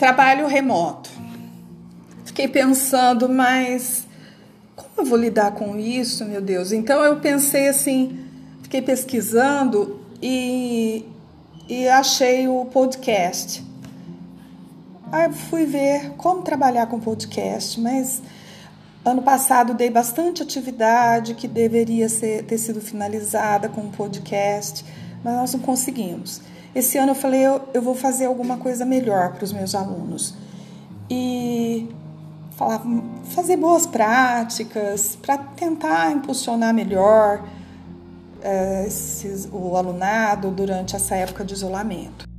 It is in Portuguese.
Trabalho remoto. Fiquei pensando, mas como eu vou lidar com isso, meu Deus? Então eu pensei assim, fiquei pesquisando e, e achei o podcast. Aí fui ver como trabalhar com podcast, mas ano passado dei bastante atividade que deveria ser, ter sido finalizada com o podcast, mas nós não conseguimos. Esse ano eu falei, eu, eu vou fazer alguma coisa melhor para os meus alunos. E falar, fazer boas práticas para tentar impulsionar melhor é, esses, o alunado durante essa época de isolamento.